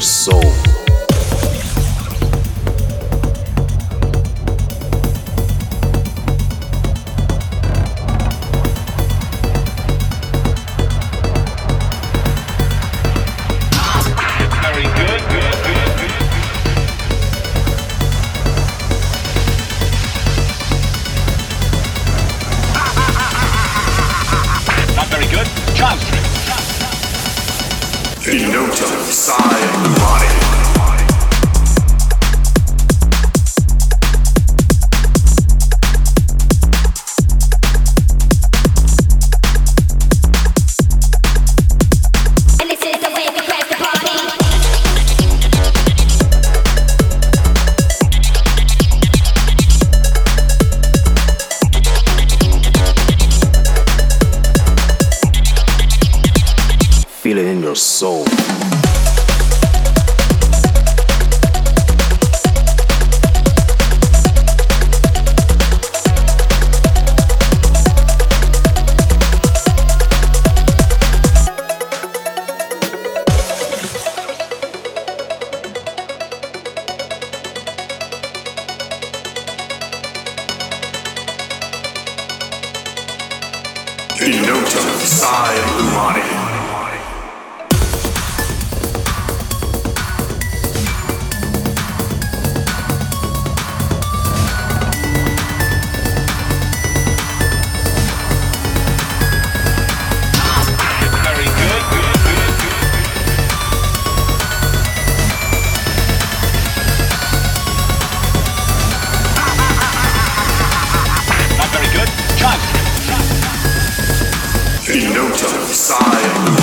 your soul. note of the of the body. feel it in your soul. In no time, I good.